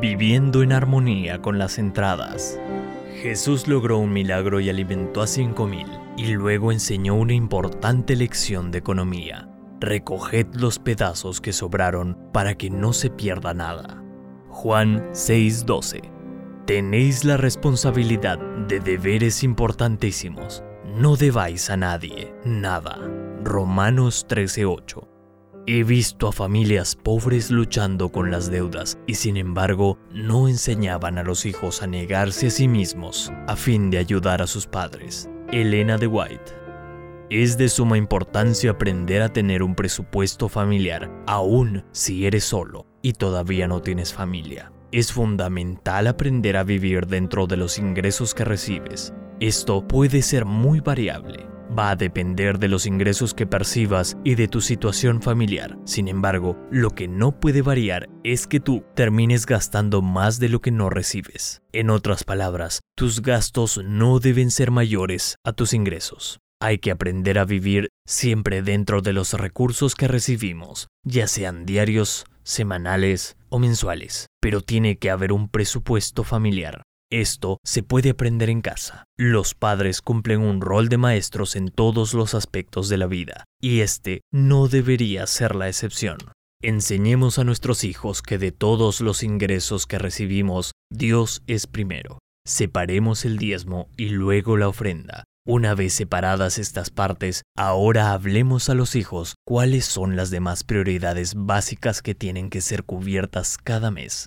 Viviendo en armonía con las entradas. Jesús logró un milagro y alimentó a 5.000 y luego enseñó una importante lección de economía. Recoged los pedazos que sobraron para que no se pierda nada. Juan 6:12 Tenéis la responsabilidad de deberes importantísimos. No debáis a nadie nada. Romanos 13:8 He visto a familias pobres luchando con las deudas y sin embargo no enseñaban a los hijos a negarse a sí mismos a fin de ayudar a sus padres. Elena de White. Es de suma importancia aprender a tener un presupuesto familiar, aun si eres solo y todavía no tienes familia. Es fundamental aprender a vivir dentro de los ingresos que recibes. Esto puede ser muy variable va a depender de los ingresos que percibas y de tu situación familiar. Sin embargo, lo que no puede variar es que tú termines gastando más de lo que no recibes. En otras palabras, tus gastos no deben ser mayores a tus ingresos. Hay que aprender a vivir siempre dentro de los recursos que recibimos, ya sean diarios, semanales o mensuales, pero tiene que haber un presupuesto familiar. Esto se puede aprender en casa. Los padres cumplen un rol de maestros en todos los aspectos de la vida, y este no debería ser la excepción. Enseñemos a nuestros hijos que de todos los ingresos que recibimos, Dios es primero. Separemos el diezmo y luego la ofrenda. Una vez separadas estas partes, ahora hablemos a los hijos cuáles son las demás prioridades básicas que tienen que ser cubiertas cada mes.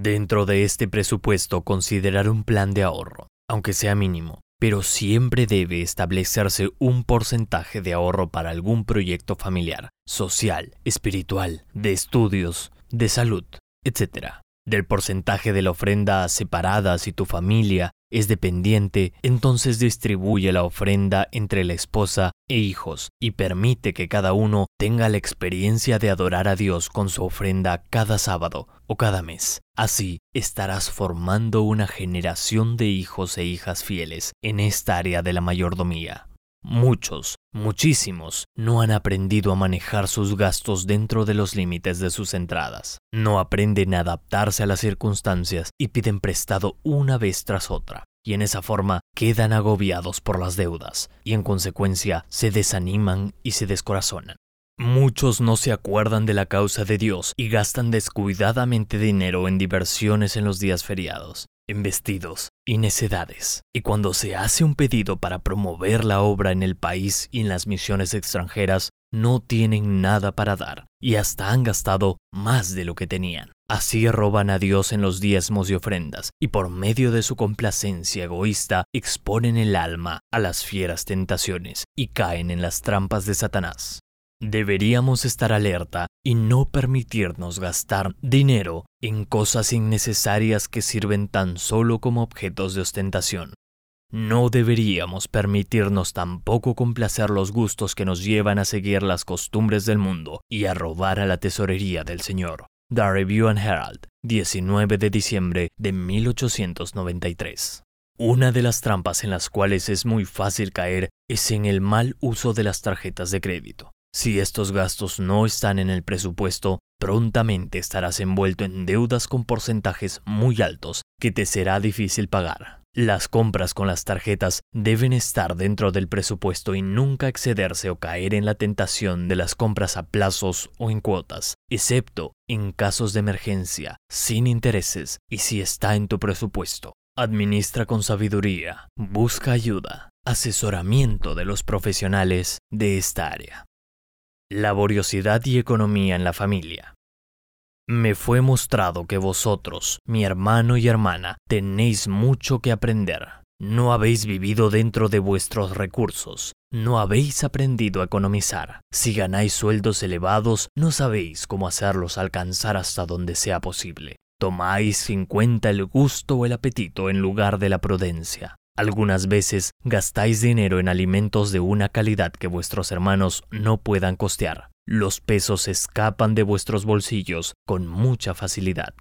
Dentro de este presupuesto considerar un plan de ahorro, aunque sea mínimo, pero siempre debe establecerse un porcentaje de ahorro para algún proyecto familiar, social, espiritual, de estudios, de salud, etc. Del porcentaje de la ofrenda separada si tu familia es dependiente, entonces distribuye la ofrenda entre la esposa e hijos y permite que cada uno tenga la experiencia de adorar a Dios con su ofrenda cada sábado o cada mes. Así estarás formando una generación de hijos e hijas fieles en esta área de la mayordomía. Muchos, muchísimos, no han aprendido a manejar sus gastos dentro de los límites de sus entradas. No aprenden a adaptarse a las circunstancias y piden prestado una vez tras otra. Y en esa forma quedan agobiados por las deudas y en consecuencia se desaniman y se descorazonan. Muchos no se acuerdan de la causa de Dios y gastan descuidadamente dinero en diversiones en los días feriados en vestidos y necedades. Y cuando se hace un pedido para promover la obra en el país y en las misiones extranjeras, no tienen nada para dar y hasta han gastado más de lo que tenían. Así roban a Dios en los diezmos y ofrendas, y por medio de su complacencia egoísta exponen el alma a las fieras tentaciones y caen en las trampas de Satanás. Deberíamos estar alerta y no permitirnos gastar dinero en cosas innecesarias que sirven tan solo como objetos de ostentación. No deberíamos permitirnos tampoco complacer los gustos que nos llevan a seguir las costumbres del mundo y a robar a la tesorería del Señor. The Review and Herald, 19 de diciembre de 1893. Una de las trampas en las cuales es muy fácil caer es en el mal uso de las tarjetas de crédito. Si estos gastos no están en el presupuesto, prontamente estarás envuelto en deudas con porcentajes muy altos que te será difícil pagar. Las compras con las tarjetas deben estar dentro del presupuesto y nunca excederse o caer en la tentación de las compras a plazos o en cuotas, excepto en casos de emergencia, sin intereses y si está en tu presupuesto. Administra con sabiduría, busca ayuda, asesoramiento de los profesionales de esta área. Laboriosidad y economía en la familia. Me fue mostrado que vosotros, mi hermano y hermana, tenéis mucho que aprender. No habéis vivido dentro de vuestros recursos, no habéis aprendido a economizar. Si ganáis sueldos elevados, no sabéis cómo hacerlos alcanzar hasta donde sea posible. Tomáis en cuenta el gusto o el apetito en lugar de la prudencia. Algunas veces gastáis dinero en alimentos de una calidad que vuestros hermanos no puedan costear. Los pesos escapan de vuestros bolsillos con mucha facilidad.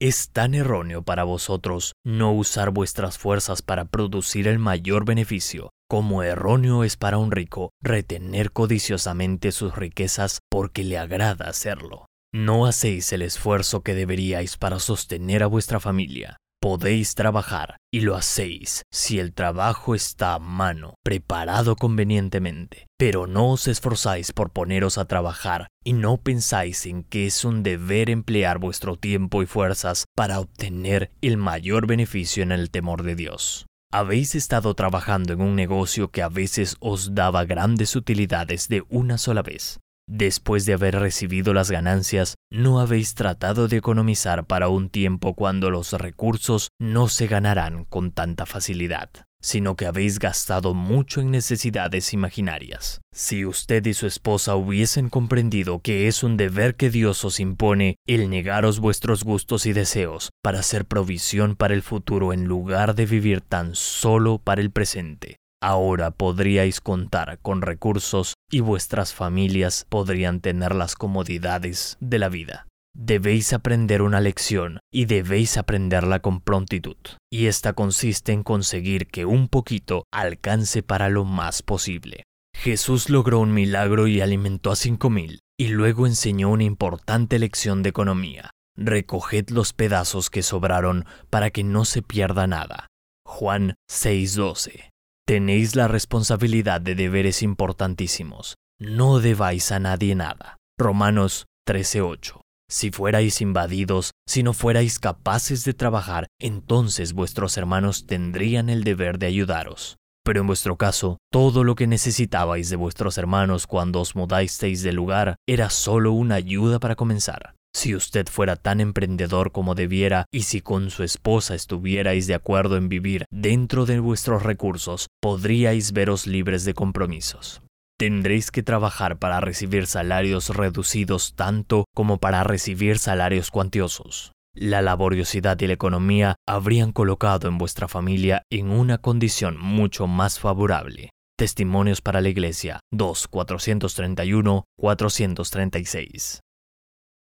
Es tan erróneo para vosotros no usar vuestras fuerzas para producir el mayor beneficio, como erróneo es para un rico retener codiciosamente sus riquezas porque le agrada hacerlo. No hacéis el esfuerzo que deberíais para sostener a vuestra familia. Podéis trabajar y lo hacéis si el trabajo está a mano, preparado convenientemente, pero no os esforzáis por poneros a trabajar y no pensáis en que es un deber emplear vuestro tiempo y fuerzas para obtener el mayor beneficio en el temor de Dios. Habéis estado trabajando en un negocio que a veces os daba grandes utilidades de una sola vez. Después de haber recibido las ganancias, no habéis tratado de economizar para un tiempo cuando los recursos no se ganarán con tanta facilidad sino que habéis gastado mucho en necesidades imaginarias. Si usted y su esposa hubiesen comprendido que es un deber que Dios os impone el negaros vuestros gustos y deseos para hacer provisión para el futuro en lugar de vivir tan solo para el presente, ahora podríais contar con recursos y vuestras familias podrían tener las comodidades de la vida. Debéis aprender una lección y debéis aprenderla con prontitud. Y esta consiste en conseguir que un poquito alcance para lo más posible. Jesús logró un milagro y alimentó a cinco mil, y luego enseñó una importante lección de economía. Recoged los pedazos que sobraron para que no se pierda nada. Juan 6:12. Tenéis la responsabilidad de deberes importantísimos. No debáis a nadie nada. Romanos 13:8. Si fuerais invadidos, si no fuerais capaces de trabajar, entonces vuestros hermanos tendrían el deber de ayudaros. Pero en vuestro caso, todo lo que necesitabais de vuestros hermanos cuando os mudasteis de lugar era solo una ayuda para comenzar. Si usted fuera tan emprendedor como debiera y si con su esposa estuvierais de acuerdo en vivir dentro de vuestros recursos, podríais veros libres de compromisos. Tendréis que trabajar para recibir salarios reducidos tanto como para recibir salarios cuantiosos. La laboriosidad y la economía habrían colocado en vuestra familia en una condición mucho más favorable. Testimonios para la Iglesia 2 431 436.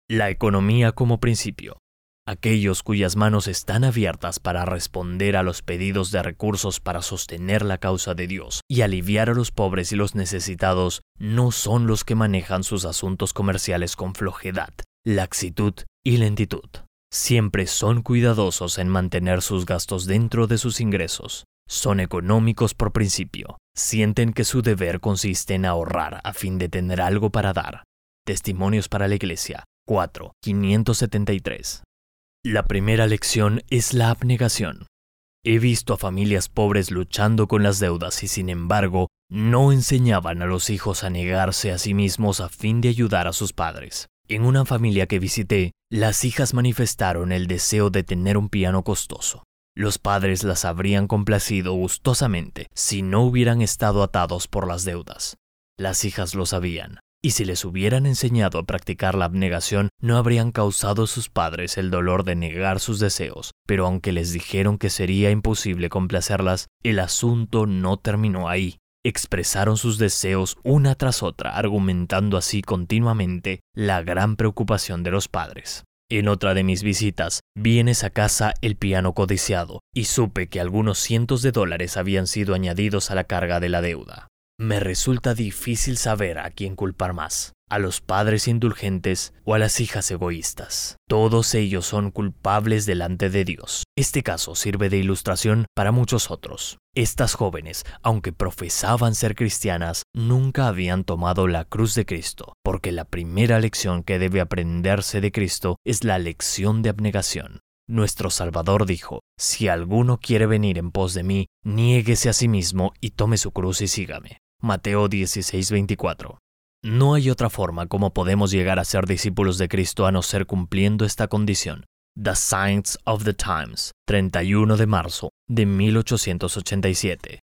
La economía como principio. Aquellos cuyas manos están abiertas para responder a los pedidos de recursos para sostener la causa de Dios y aliviar a los pobres y los necesitados no son los que manejan sus asuntos comerciales con flojedad, laxitud y lentitud. Siempre son cuidadosos en mantener sus gastos dentro de sus ingresos. Son económicos por principio. Sienten que su deber consiste en ahorrar a fin de tener algo para dar. Testimonios para la Iglesia 4. 573. La primera lección es la abnegación. He visto a familias pobres luchando con las deudas y sin embargo no enseñaban a los hijos a negarse a sí mismos a fin de ayudar a sus padres. En una familia que visité, las hijas manifestaron el deseo de tener un piano costoso. Los padres las habrían complacido gustosamente si no hubieran estado atados por las deudas. Las hijas lo sabían, y si les hubieran enseñado a practicar la abnegación, no habrían causado a sus padres el dolor de negar sus deseos, pero aunque les dijeron que sería imposible complacerlas, el asunto no terminó ahí. Expresaron sus deseos una tras otra, argumentando así continuamente la gran preocupación de los padres. En otra de mis visitas, vi en esa casa el piano codiciado y supe que algunos cientos de dólares habían sido añadidos a la carga de la deuda. Me resulta difícil saber a quién culpar más, a los padres indulgentes o a las hijas egoístas. Todos ellos son culpables delante de Dios. Este caso sirve de ilustración para muchos otros. Estas jóvenes, aunque profesaban ser cristianas, nunca habían tomado la cruz de Cristo, porque la primera lección que debe aprenderse de Cristo es la lección de abnegación. Nuestro Salvador dijo, Si alguno quiere venir en pos de mí, niéguese a sí mismo y tome su cruz y sígame. Mateo 16:24. No hay otra forma como podemos llegar a ser discípulos de Cristo a no ser cumpliendo esta condición. The Signs of the Times, 31 de marzo de 1887.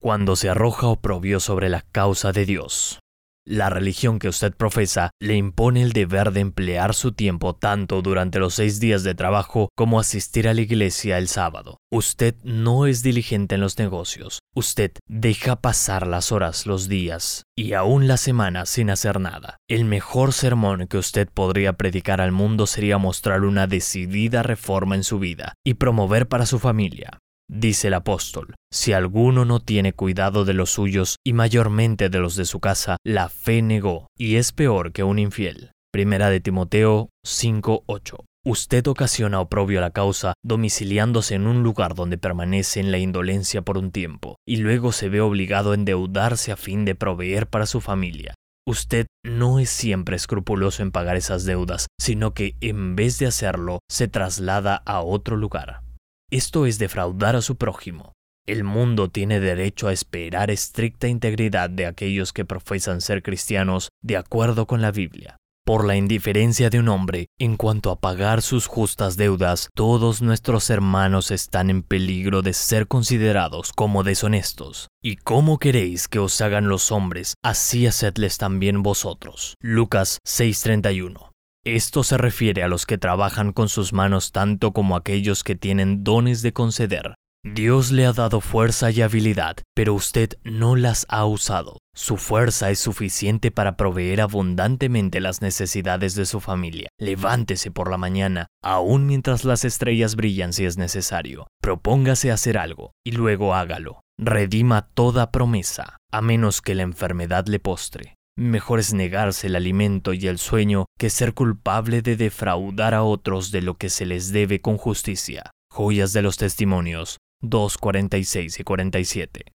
Cuando se arroja oprobio sobre la causa de Dios. La religión que usted profesa le impone el deber de emplear su tiempo tanto durante los seis días de trabajo como asistir a la iglesia el sábado. Usted no es diligente en los negocios. Usted deja pasar las horas, los días y aún la semana sin hacer nada. El mejor sermón que usted podría predicar al mundo sería mostrar una decidida reforma en su vida y promover para su familia Dice el apóstol, si alguno no tiene cuidado de los suyos y mayormente de los de su casa, la fe negó y es peor que un infiel. Primera de Timoteo 5:8. Usted ocasiona oprobio a la causa domiciliándose en un lugar donde permanece en la indolencia por un tiempo y luego se ve obligado a endeudarse a fin de proveer para su familia. Usted no es siempre escrupuloso en pagar esas deudas, sino que en vez de hacerlo se traslada a otro lugar. Esto es defraudar a su prójimo. El mundo tiene derecho a esperar estricta integridad de aquellos que profesan ser cristianos de acuerdo con la Biblia. Por la indiferencia de un hombre en cuanto a pagar sus justas deudas, todos nuestros hermanos están en peligro de ser considerados como deshonestos. ¿Y cómo queréis que os hagan los hombres? Así hacedles también vosotros. Lucas 6:31 esto se refiere a los que trabajan con sus manos tanto como aquellos que tienen dones de conceder. Dios le ha dado fuerza y habilidad, pero usted no las ha usado. Su fuerza es suficiente para proveer abundantemente las necesidades de su familia. Levántese por la mañana, aun mientras las estrellas brillan si es necesario. Propóngase hacer algo y luego hágalo. Redima toda promesa, a menos que la enfermedad le postre. Mejor es negarse el alimento y el sueño que ser culpable de defraudar a otros de lo que se les debe con justicia. Joyas de los Testimonios, 2.46 y 47.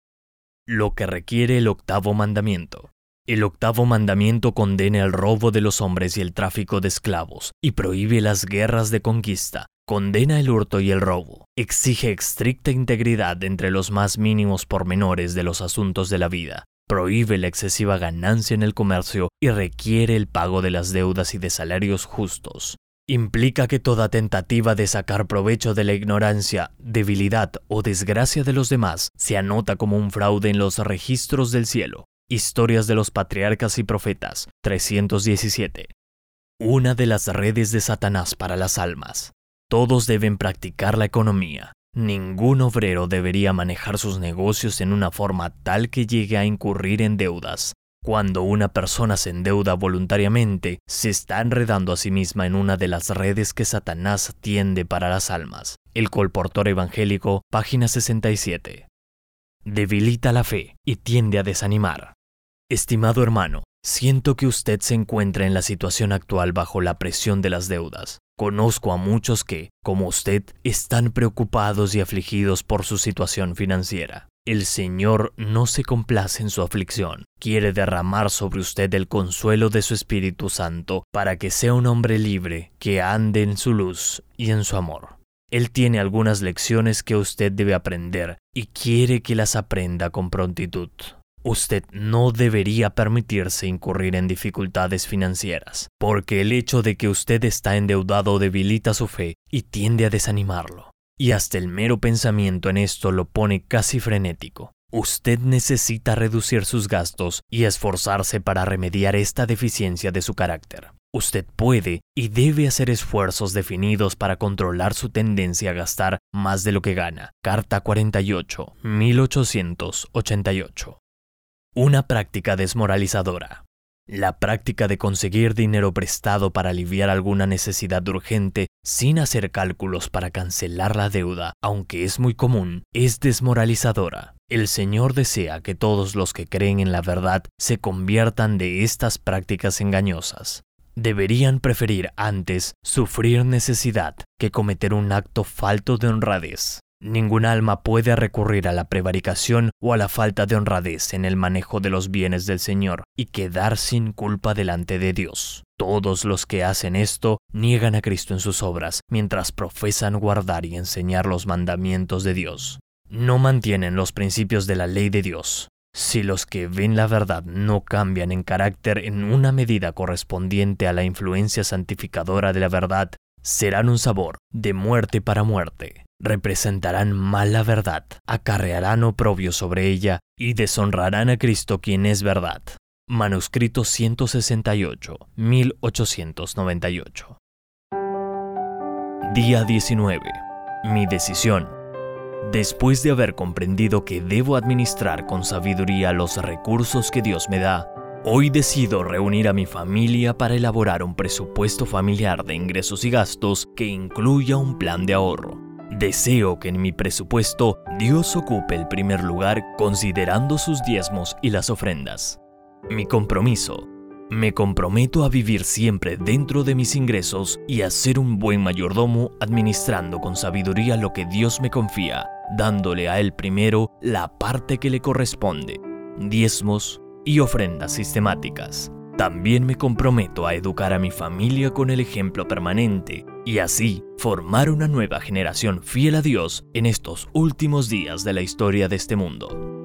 Lo que requiere el octavo mandamiento. El octavo mandamiento condena el robo de los hombres y el tráfico de esclavos, y prohíbe las guerras de conquista, condena el hurto y el robo, exige estricta integridad entre los más mínimos pormenores de los asuntos de la vida, prohíbe la excesiva ganancia en el comercio y requiere el pago de las deudas y de salarios justos, implica que toda tentativa de sacar provecho de la ignorancia, debilidad o desgracia de los demás se anota como un fraude en los registros del cielo. Historias de los Patriarcas y Profetas, 317. Una de las redes de Satanás para las almas. Todos deben practicar la economía. Ningún obrero debería manejar sus negocios en una forma tal que llegue a incurrir en deudas, cuando una persona se endeuda voluntariamente, se está enredando a sí misma en una de las redes que Satanás tiende para las almas. El colportor evangélico, página 67. Debilita la fe y tiende a desanimar. Estimado hermano, siento que usted se encuentra en la situación actual bajo la presión de las deudas. Conozco a muchos que, como usted, están preocupados y afligidos por su situación financiera. El Señor no se complace en su aflicción, quiere derramar sobre usted el consuelo de su Espíritu Santo para que sea un hombre libre, que ande en su luz y en su amor. Él tiene algunas lecciones que usted debe aprender y quiere que las aprenda con prontitud. Usted no debería permitirse incurrir en dificultades financieras, porque el hecho de que usted está endeudado debilita su fe y tiende a desanimarlo y hasta el mero pensamiento en esto lo pone casi frenético. Usted necesita reducir sus gastos y esforzarse para remediar esta deficiencia de su carácter. Usted puede y debe hacer esfuerzos definidos para controlar su tendencia a gastar más de lo que gana. Carta 48, 1888. Una práctica desmoralizadora. La práctica de conseguir dinero prestado para aliviar alguna necesidad urgente sin hacer cálculos para cancelar la deuda, aunque es muy común, es desmoralizadora. El Señor desea que todos los que creen en la verdad se conviertan de estas prácticas engañosas. Deberían preferir antes sufrir necesidad que cometer un acto falto de honradez. Ningún alma puede recurrir a la prevaricación o a la falta de honradez en el manejo de los bienes del Señor y quedar sin culpa delante de Dios. Todos los que hacen esto niegan a Cristo en sus obras, mientras profesan guardar y enseñar los mandamientos de Dios. No mantienen los principios de la ley de Dios. Si los que ven la verdad no cambian en carácter en una medida correspondiente a la influencia santificadora de la verdad, serán un sabor de muerte para muerte representarán mal la verdad, acarrearán oprobio sobre ella y deshonrarán a Cristo quien es verdad. Manuscrito 168, 1898. Día 19. Mi decisión. Después de haber comprendido que debo administrar con sabiduría los recursos que Dios me da, hoy decido reunir a mi familia para elaborar un presupuesto familiar de ingresos y gastos que incluya un plan de ahorro Deseo que en mi presupuesto Dios ocupe el primer lugar considerando sus diezmos y las ofrendas. Mi compromiso. Me comprometo a vivir siempre dentro de mis ingresos y a ser un buen mayordomo administrando con sabiduría lo que Dios me confía, dándole a Él primero la parte que le corresponde, diezmos y ofrendas sistemáticas. También me comprometo a educar a mi familia con el ejemplo permanente y así formar una nueva generación fiel a Dios en estos últimos días de la historia de este mundo.